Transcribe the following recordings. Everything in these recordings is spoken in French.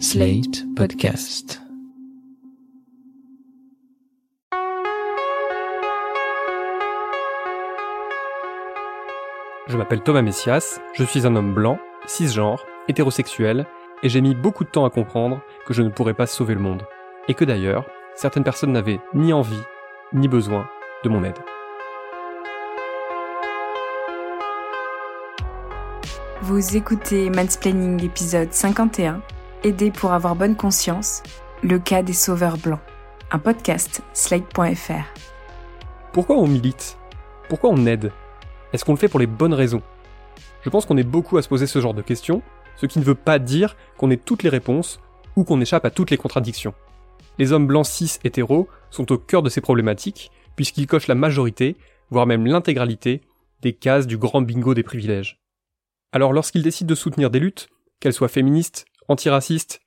Slate Podcast. Je m'appelle Thomas Messias, je suis un homme blanc, cisgenre, hétérosexuel, et j'ai mis beaucoup de temps à comprendre que je ne pourrais pas sauver le monde. Et que d'ailleurs, certaines personnes n'avaient ni envie, ni besoin de mon aide. Vous écoutez Mansplaining épisode 51, Aider pour avoir bonne conscience, le cas des sauveurs blancs, un podcast slate.fr. Pourquoi on milite? Pourquoi on aide? Est-ce qu'on le fait pour les bonnes raisons? Je pense qu'on est beaucoup à se poser ce genre de questions, ce qui ne veut pas dire qu'on ait toutes les réponses ou qu'on échappe à toutes les contradictions. Les hommes blancs cis hétéros sont au cœur de ces problématiques, puisqu'ils cochent la majorité, voire même l'intégralité, des cases du grand bingo des privilèges. Alors lorsqu'ils décident de soutenir des luttes, qu'elles soient féministes, antiracistes,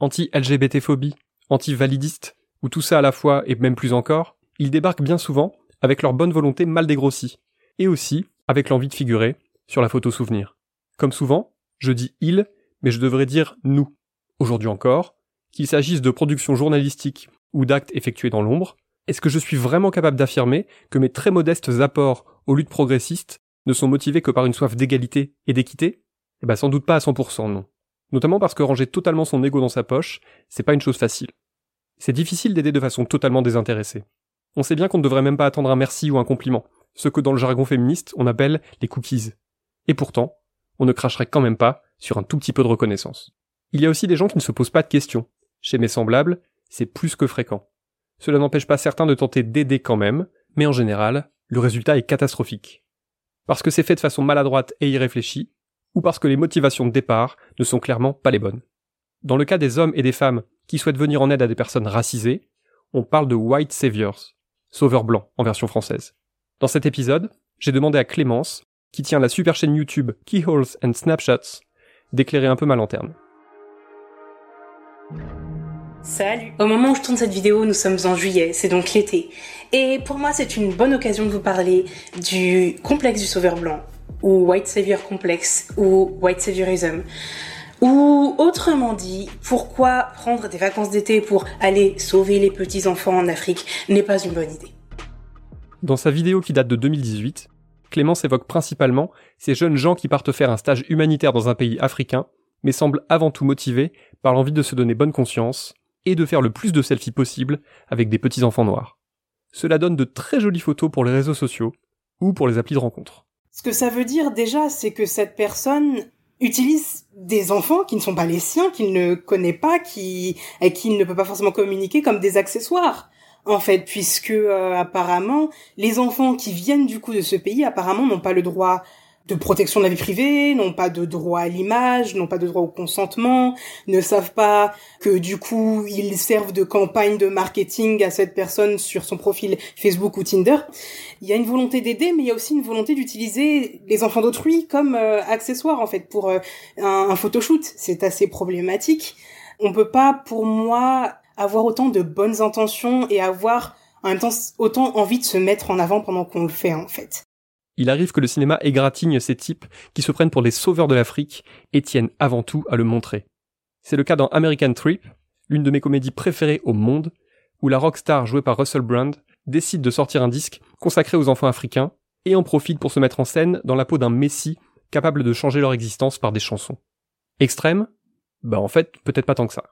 anti-LGBT-phobie, anti-validistes, ou tout ça à la fois et même plus encore, ils débarquent bien souvent avec leur bonne volonté mal dégrossie, et aussi avec l'envie de figurer sur la photo souvenir. Comme souvent, je dis il, mais je devrais dire nous. Aujourd'hui encore, qu'il s'agisse de production journalistique ou d'actes effectués dans l'ombre, est-ce que je suis vraiment capable d'affirmer que mes très modestes apports aux luttes progressistes ne sont motivés que par une soif d'égalité et d'équité? Eh ben sans doute pas à 100% non. Notamment parce que ranger totalement son ego dans sa poche, c'est pas une chose facile. C'est difficile d'aider de façon totalement désintéressée. On sait bien qu'on ne devrait même pas attendre un merci ou un compliment, ce que dans le jargon féministe on appelle les cookies. Et pourtant, on ne cracherait quand même pas sur un tout petit peu de reconnaissance. Il y a aussi des gens qui ne se posent pas de questions. Chez mes semblables, c'est plus que fréquent. Cela n'empêche pas certains de tenter d'aider quand même, mais en général, le résultat est catastrophique. Parce que c'est fait de façon maladroite et irréfléchie, ou parce que les motivations de départ ne sont clairement pas les bonnes. Dans le cas des hommes et des femmes qui souhaitent venir en aide à des personnes racisées, on parle de white saviors, sauveurs blancs en version française. Dans cet épisode, j'ai demandé à Clémence, qui tient la super chaîne YouTube Keyholes and Snapshots, d'éclairer un peu ma lanterne. Salut Au moment où je tourne cette vidéo, nous sommes en juillet, c'est donc l'été. Et pour moi, c'est une bonne occasion de vous parler du complexe du sauveur blanc, ou White Savior Complex, ou White Saviorism. Ou autrement dit, pourquoi prendre des vacances d'été pour aller sauver les petits-enfants en Afrique n'est pas une bonne idée. Dans sa vidéo qui date de 2018, Clémence évoque principalement ces jeunes gens qui partent faire un stage humanitaire dans un pays africain, mais semblent avant tout motivés par l'envie de se donner bonne conscience et de faire le plus de selfies possible avec des petits enfants noirs. Cela donne de très jolies photos pour les réseaux sociaux ou pour les applis de rencontre. Ce que ça veut dire déjà, c'est que cette personne utilise des enfants qui ne sont pas les siens, qu'il ne connaît pas, qui, avec qui il ne peut pas forcément communiquer comme des accessoires. En fait, puisque euh, apparemment les enfants qui viennent du coup de ce pays apparemment n'ont pas le droit de protection de la vie privée, n'ont pas de droit à l'image, n'ont pas de droit au consentement, ne savent pas que du coup ils servent de campagne de marketing à cette personne sur son profil Facebook ou Tinder. Il y a une volonté d'aider, mais il y a aussi une volonté d'utiliser les enfants d'autrui comme euh, accessoire en fait pour euh, un, un photoshoot. C'est assez problématique. On peut pas, pour moi, avoir autant de bonnes intentions et avoir en même temps autant envie de se mettre en avant pendant qu'on le fait en fait. Il arrive que le cinéma égratigne ces types qui se prennent pour des sauveurs de l'Afrique et tiennent avant tout à le montrer. C'est le cas dans American Trip, l'une de mes comédies préférées au monde, où la rockstar jouée par Russell Brand décide de sortir un disque consacré aux enfants africains et en profite pour se mettre en scène dans la peau d'un messie capable de changer leur existence par des chansons. Extrême? Bah en fait, peut-être pas tant que ça.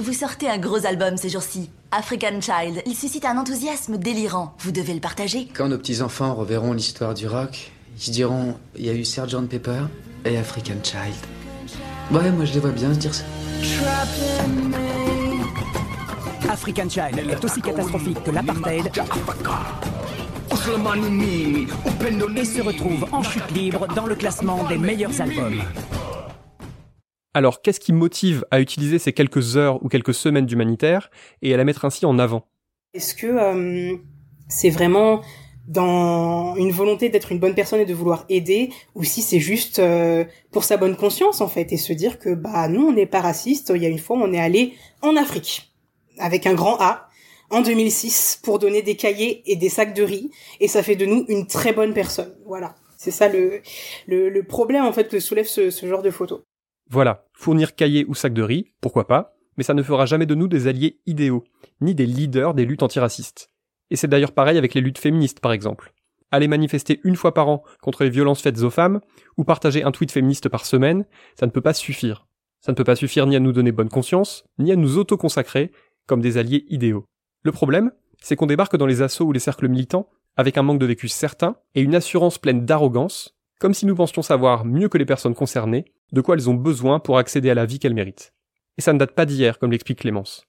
Vous sortez un gros album ces jours-ci, African Child. Il suscite un enthousiasme délirant. Vous devez le partager. Quand nos petits-enfants reverront l'histoire du rock, ils se diront il y a eu Sgt Pepper et African Child. Ouais, moi je les vois bien se dire ça. African Child est aussi catastrophique que l'apartheid et se retrouve en chute libre dans le classement des meilleurs albums. Alors qu'est-ce qui motive à utiliser ces quelques heures ou quelques semaines d'humanitaire et à la mettre ainsi en avant? Est-ce que euh, c'est vraiment dans une volonté d'être une bonne personne et de vouloir aider ou si c'est juste euh, pour sa bonne conscience en fait et se dire que bah nous on n'est pas raciste, il y a une fois on est allé en Afrique avec un grand A en 2006 pour donner des cahiers et des sacs de riz et ça fait de nous une très bonne personne. Voilà. C'est ça le, le, problème en fait que soulève ce, ce genre de photos. Voilà, fournir cahiers ou sacs de riz, pourquoi pas, mais ça ne fera jamais de nous des alliés idéaux, ni des leaders des luttes antiracistes. Et c'est d'ailleurs pareil avec les luttes féministes, par exemple. Aller manifester une fois par an contre les violences faites aux femmes, ou partager un tweet féministe par semaine, ça ne peut pas suffire. Ça ne peut pas suffire ni à nous donner bonne conscience, ni à nous auto-consacrer comme des alliés idéaux. Le problème, c'est qu'on débarque dans les assauts ou les cercles militants avec un manque de vécu certain et une assurance pleine d'arrogance, comme si nous pensions savoir mieux que les personnes concernées de quoi elles ont besoin pour accéder à la vie qu'elles méritent. Et ça ne date pas d'hier, comme l'explique Clémence.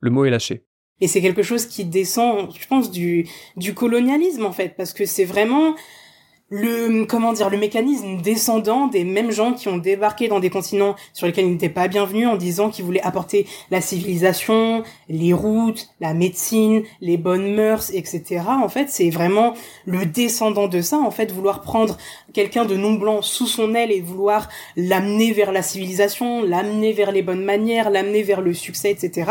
Le mot est lâché. Et c'est quelque chose qui descend, je pense, du, colonialisme, en fait, parce que c'est vraiment le comment dire le mécanisme descendant des mêmes gens qui ont débarqué dans des continents sur lesquels ils n'étaient pas bienvenus en disant qu'ils voulaient apporter la civilisation, les routes, la médecine, les bonnes mœurs, etc. En fait, c'est vraiment le descendant de ça. En fait, vouloir prendre quelqu'un de non blanc sous son aile et vouloir l'amener vers la civilisation, l'amener vers les bonnes manières, l'amener vers le succès, etc.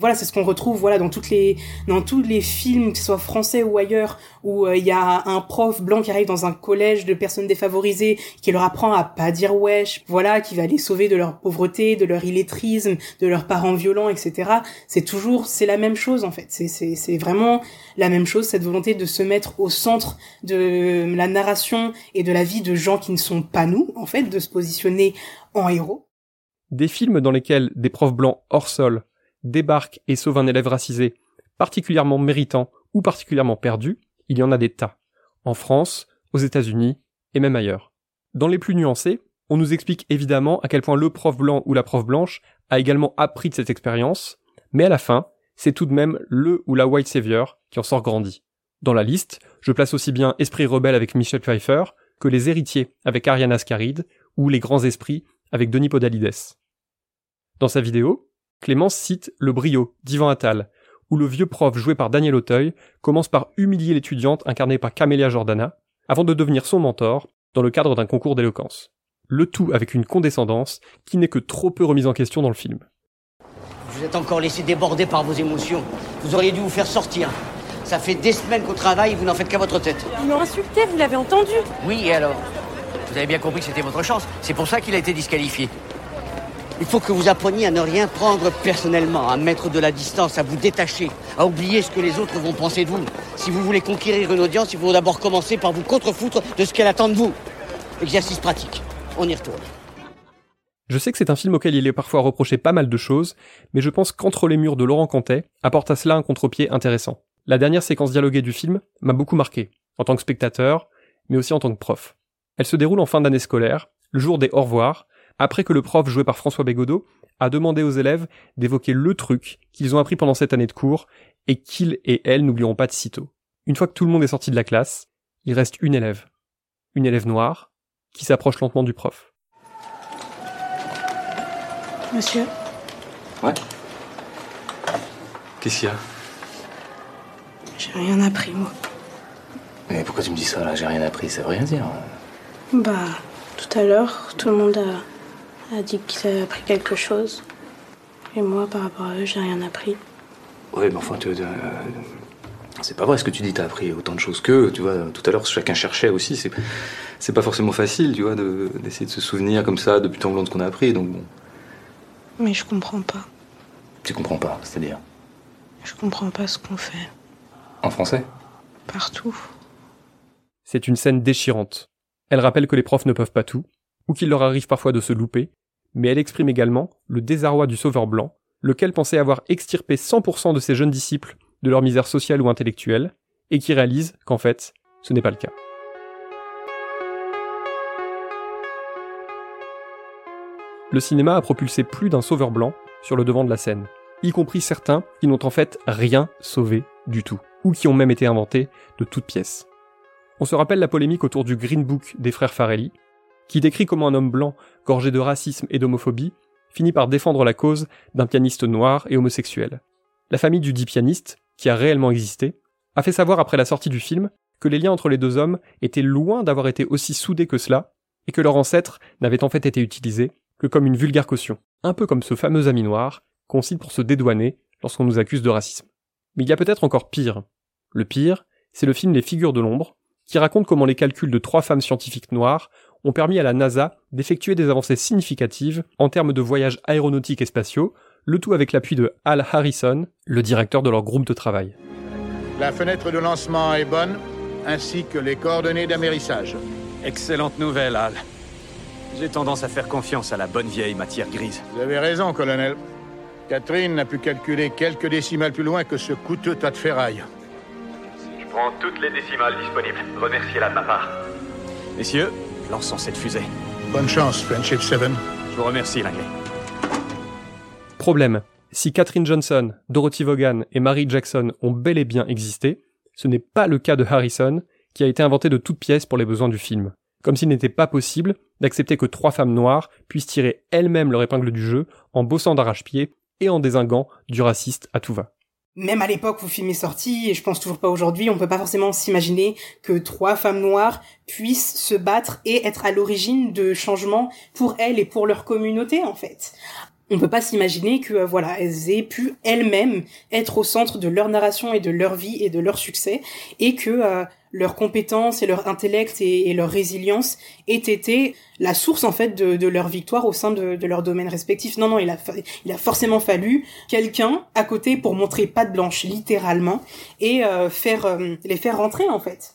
Voilà, c'est ce qu'on retrouve voilà dans toutes les dans tous les films, que ce soit français ou ailleurs, où euh, il y a un prof blanc qui arrive dans un collège de personnes défavorisées, qui leur apprend à pas dire wesh, voilà, qui va les sauver de leur pauvreté, de leur illettrisme, de leurs parents violents, etc. C'est toujours, c'est la même chose en fait. C'est vraiment la même chose, cette volonté de se mettre au centre de la narration et de la vie de gens qui ne sont pas nous, en fait, de se positionner en héros. Des films dans lesquels des profs blancs hors sol débarquent et sauvent un élève racisé, particulièrement méritant ou particulièrement perdu, il y en a des tas. En France, aux États-Unis et même ailleurs. Dans les plus nuancés, on nous explique évidemment à quel point le prof blanc ou la prof blanche a également appris de cette expérience, mais à la fin, c'est tout de même le ou la white savior qui en sort grandi. Dans la liste, je place aussi bien Esprit rebelle avec Michel Pfeiffer que Les héritiers avec Ariana Ascaride ou Les grands esprits avec Denis Podalides. Dans sa vidéo, Clémence cite Le brio d'Ivan Attal, où le vieux prof joué par Daniel Auteuil commence par humilier l'étudiante incarnée par Camélia Jordana, avant de devenir son mentor dans le cadre d'un concours d'éloquence. Le tout avec une condescendance qui n'est que trop peu remise en question dans le film. Vous êtes encore laissé déborder par vos émotions. Vous auriez dû vous faire sortir. Ça fait des semaines qu'au travail, vous n'en faites qu'à votre tête. Ils m'ont insulté, vous l'avez entendu Oui, et alors? Vous avez bien compris que c'était votre chance. C'est pour ça qu'il a été disqualifié. Il faut que vous appreniez à ne rien prendre personnellement, à mettre de la distance, à vous détacher, à oublier ce que les autres vont penser de vous. Si vous voulez conquérir une audience, il faut d'abord commencer par vous contrefoutre de ce qu'elle attend de vous. Exercice pratique. On y retourne. Je sais que c'est un film auquel il est parfois reproché pas mal de choses, mais je pense qu'Entre les murs de Laurent Cantet apporte à cela un contre-pied intéressant. La dernière séquence dialoguée du film m'a beaucoup marqué, en tant que spectateur, mais aussi en tant que prof. Elle se déroule en fin d'année scolaire, le jour des au revoir, après que le prof joué par François Bégodeau a demandé aux élèves d'évoquer le truc qu'ils ont appris pendant cette année de cours et qu'ils et elles n'oublieront pas de sitôt. Une fois que tout le monde est sorti de la classe, il reste une élève. Une élève noire qui s'approche lentement du prof. Monsieur Ouais. Qu'est-ce qu'il y a? J'ai rien appris, moi. Mais pourquoi tu me dis ça là? J'ai rien appris, ça veut rien dire. Bah, tout à l'heure, tout le monde a, a dit qu'il avait appris quelque chose. Et moi, par rapport à eux, j'ai rien appris. Ouais, mais enfin, tu, euh, c'est pas vrai ce que tu dis, t'as appris autant de choses qu'eux. Tu vois, tout à l'heure, chacun cherchait aussi. C'est, c'est pas forcément facile, tu vois, de, d'essayer de se souvenir comme ça depuis tant longtemps de ce qu'on a appris. Donc bon, Mais je comprends pas. tu comprends pas, c'est-à-dire? Je comprends pas ce qu'on fait. en français? Partout. C'est une scène déchirante. Elle rappelle que les profs ne peuvent pas tout, ou qu'il leur arrive parfois de se louper, mais elle exprime également le désarroi du sauveur blanc, lequel pensait avoir extirpé 100% de ses jeunes disciples de leur misère sociale ou intellectuelle, et qui réalise qu'en fait, ce n'est pas le cas. Le cinéma a propulsé plus d'un sauveur blanc sur le devant de la scène, y compris certains qui n'ont en fait rien sauvé du tout, ou qui ont même été inventés de toutes pièces. On se rappelle la polémique autour du Green Book des frères Farelli, qui décrit comment un homme blanc, gorgé de racisme et d'homophobie, finit par défendre la cause d'un pianiste noir et homosexuel. La famille du dit pianiste, qui a réellement existé, a fait savoir après la sortie du film que les liens entre les deux hommes étaient loin d'avoir été aussi soudés que cela, et que leur ancêtre n'avait en fait été utilisé que comme une vulgaire caution, un peu comme ce fameux ami noir qu'on cite pour se dédouaner lorsqu'on nous accuse de racisme. Mais il y a peut-être encore pire. Le pire, c'est le film Les figures de l'ombre, qui raconte comment les calculs de trois femmes scientifiques noires ont permis à la NASA d'effectuer des avancées significatives en termes de voyages aéronautiques et spatiaux, le tout avec l'appui de Al Harrison, le directeur de leur groupe de travail. La fenêtre de lancement est bonne, ainsi que les coordonnées d'amérissage. Excellente nouvelle, Al. J'ai tendance à faire confiance à la bonne vieille matière grise. Vous avez raison, colonel. Catherine n'a pu calculer quelques décimales plus loin que ce coûteux tas de ferraille. Je prends toutes les décimales disponibles. Remerciez-la de ma part. Messieurs, lançons cette fusée. Bonne chance, Friendship 7. Je vous remercie, Langley. Problème. Si Catherine Johnson, Dorothy Vaughan et Mary Jackson ont bel et bien existé, ce n'est pas le cas de Harrison, qui a été inventé de toutes pièces pour les besoins du film. Comme s'il n'était pas possible d'accepter que trois femmes noires puissent tirer elles-mêmes leur épingle du jeu en bossant d'arrache-pied et en désinguant du raciste à tout va. Même à l'époque où le film est sorti, et je pense toujours pas aujourd'hui, on peut pas forcément s'imaginer que trois femmes noires puissent se battre et être à l'origine de changements pour elles et pour leur communauté, en fait. On peut pas s'imaginer que euh, voilà elles aient pu elles-mêmes être au centre de leur narration et de leur vie et de leur succès et que euh, leurs compétences et leur intellect et, leur résilience aient été la source en fait de, leur victoire au sein de, leur domaine respectif. Non non, il a il a forcément fallu quelqu'un à côté pour montrer patte blanche littéralement et euh, faire les faire rentrer en fait.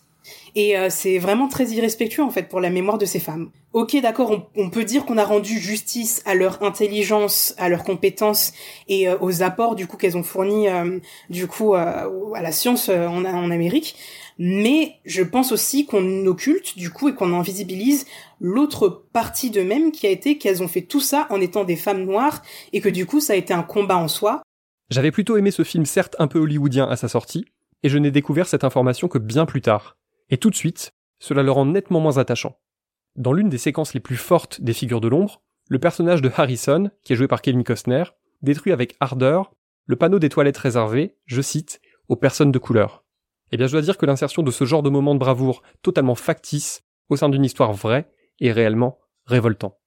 Et euh, c'est vraiment très irrespectueux en fait pour la mémoire de ces femmes. Ok, d'accord, on, peut dire qu'on a rendu justice à leur intelligence, à leurs compétences et euh, aux apports du coup qu'elles ont fournis euh, du coup à la science en, en Amérique. Mais je pense aussi qu'on occulte du coup et qu'on invisibilise l'autre partie d'eux-mêmes qui a été qu'elles ont fait tout ça en étant des femmes noires et que du coup ça a été un combat en soi. J'avais plutôt aimé ce film certes un peu hollywoodien à sa sortie, et je n'ai découvert cette information que bien plus tard. Et tout de suite, cela le rend nettement moins attachant. Dans l'une des séquences les plus fortes des figures de l'ombre, le personnage de Harrison, qui est joué par Kevin Costner, détruit avec ardeur le panneau des toilettes réservé, je cite, aux personnes de couleur. Eh bien, je dois dire que l'insertion de ce genre de moment de bravoure totalement factice au sein d'une histoire vraie est réellement révoltant.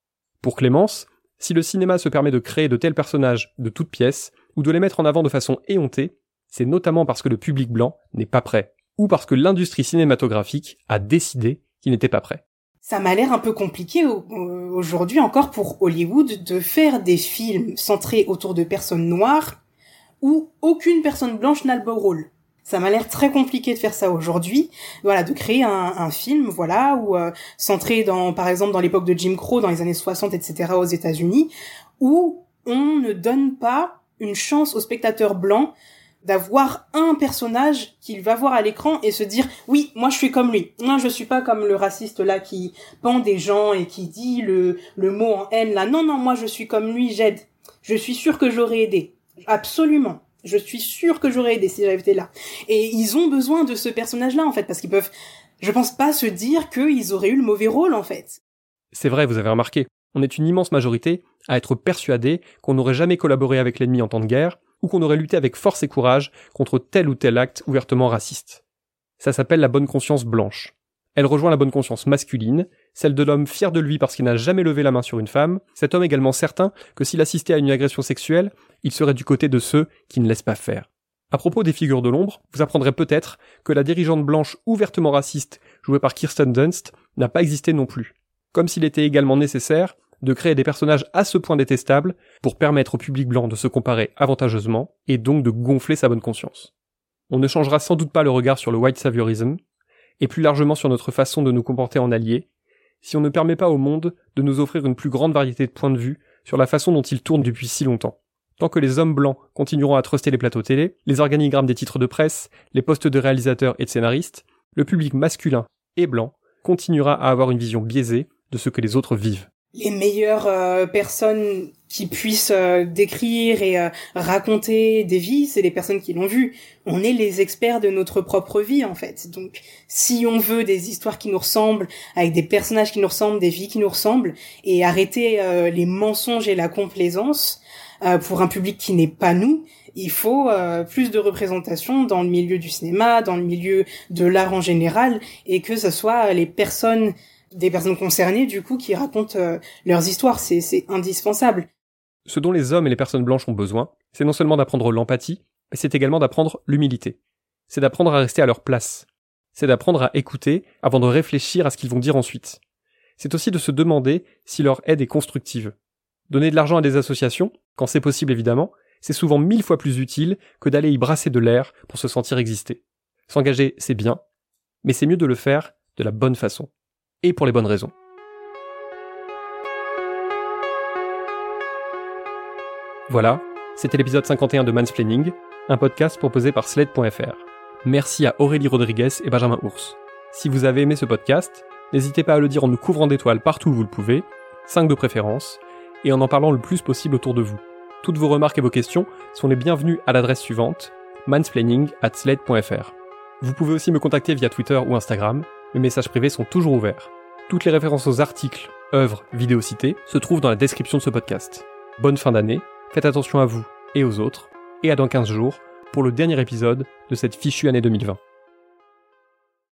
Pour Clémence, si le cinéma se permet de créer de tels personnages de toutes pièces, ou de les mettre en avant de façon éhontée, c'est notamment parce que le public blanc n'est pas prêt ou parce que l'industrie cinématographique a décidé qu'il n'était pas prêt. Ça m'a l'air un peu compliqué aujourd'hui encore pour Hollywood de faire des films centrés autour de personnes noires où aucune personne blanche n'a le beau rôle. Ça m'a l'air très compliqué de faire ça aujourd'hui. Voilà, de créer un, film, voilà, ou euh, centré dans, par exemple, dans l'époque de Jim Crow, dans les années 60, etc., aux États-Unis, où on ne donne pas une chance aux spectateurs blancs d'avoir un personnage qu'il va voir à l'écran et se dire oui moi je suis comme lui non je suis pas comme le raciste là qui pend des gens et qui dit le le mot en haine là non non moi je suis comme lui j'aide je suis sûr que j'aurais aidé absolument je suis sûr que j'aurais aidé si j'avais été là et ils ont besoin de ce personnage là en fait parce qu'ils peuvent je pense pas se dire qu'ils auraient eu le mauvais rôle en fait c'est vrai vous avez remarqué on est une immense majorité à être persuadé qu'on n'aurait jamais collaboré avec l'ennemi en temps de guerre ou qu'on aurait lutté avec force et courage contre tel ou tel acte ouvertement raciste. Ça s'appelle la bonne conscience blanche. Elle rejoint la bonne conscience masculine, celle de l'homme fier de lui parce qu'il n'a jamais levé la main sur une femme, cet homme également certain que s'il assistait à une agression sexuelle, il serait du côté de ceux qui ne laissent pas faire. À propos des figures de l'ombre, vous apprendrez peut-être que la dirigeante blanche ouvertement raciste, jouée par Kirsten Dunst, n'a pas existé non plus. Comme s'il était également nécessaire de créer des personnages à ce point détestables pour permettre au public blanc de se comparer avantageusement et donc de gonfler sa bonne conscience. On ne changera sans doute pas le regard sur le white saviorism et plus largement sur notre façon de nous comporter en alliés si on ne permet pas au monde de nous offrir une plus grande variété de points de vue sur la façon dont il tourne depuis si longtemps. Tant que les hommes blancs continueront à truster les plateaux télé, les organigrammes des titres de presse, les postes de réalisateurs et de scénaristes, le public masculin et blanc continuera à avoir une vision biaisée de ce que les autres vivent les meilleures euh, personnes qui puissent euh, décrire et euh, raconter des vies, c'est les personnes qui l'ont vu. On est les experts de notre propre vie en fait. Donc si on veut des histoires qui nous ressemblent, avec des personnages qui nous ressemblent, des vies qui nous ressemblent, et arrêter les mensonges et la complaisance pour un public qui n'est pas nous, il faut plus de représentation dans le milieu du cinéma, dans le milieu de l'art en général, et que ce soit les personnes des personnes concernées du coup qui racontent euh, leurs histoires, c'est indispensable. Ce dont les hommes et les personnes blanches ont besoin, c'est non seulement d'apprendre l'empathie, mais c'est également d'apprendre l'humilité. C'est d'apprendre à rester à leur place. C'est d'apprendre à écouter avant de réfléchir à ce qu'ils vont dire ensuite. C'est aussi de se demander si leur aide est constructive. Donner de l'argent à des associations, quand c'est possible évidemment, c'est souvent mille fois plus utile que d'aller y brasser de l'air pour se sentir exister. S'engager, c'est bien, mais c'est mieux de le faire de la bonne façon. Et pour les bonnes raisons. Voilà, c'était l'épisode 51 de Mansplaining, un podcast proposé par Sled.fr. Merci à Aurélie Rodriguez et Benjamin Ours. Si vous avez aimé ce podcast, n'hésitez pas à le dire en nous couvrant d'étoiles partout où vous le pouvez, 5 de préférence, et en en parlant le plus possible autour de vous. Toutes vos remarques et vos questions sont les bienvenues à l'adresse suivante, mansplaining at sled.fr. Vous pouvez aussi me contacter via Twitter ou Instagram, mes messages privés sont toujours ouverts. Toutes les références aux articles, œuvres, vidéos citées se trouvent dans la description de ce podcast. Bonne fin d'année, faites attention à vous et aux autres, et à dans 15 jours pour le dernier épisode de cette fichue année 2020.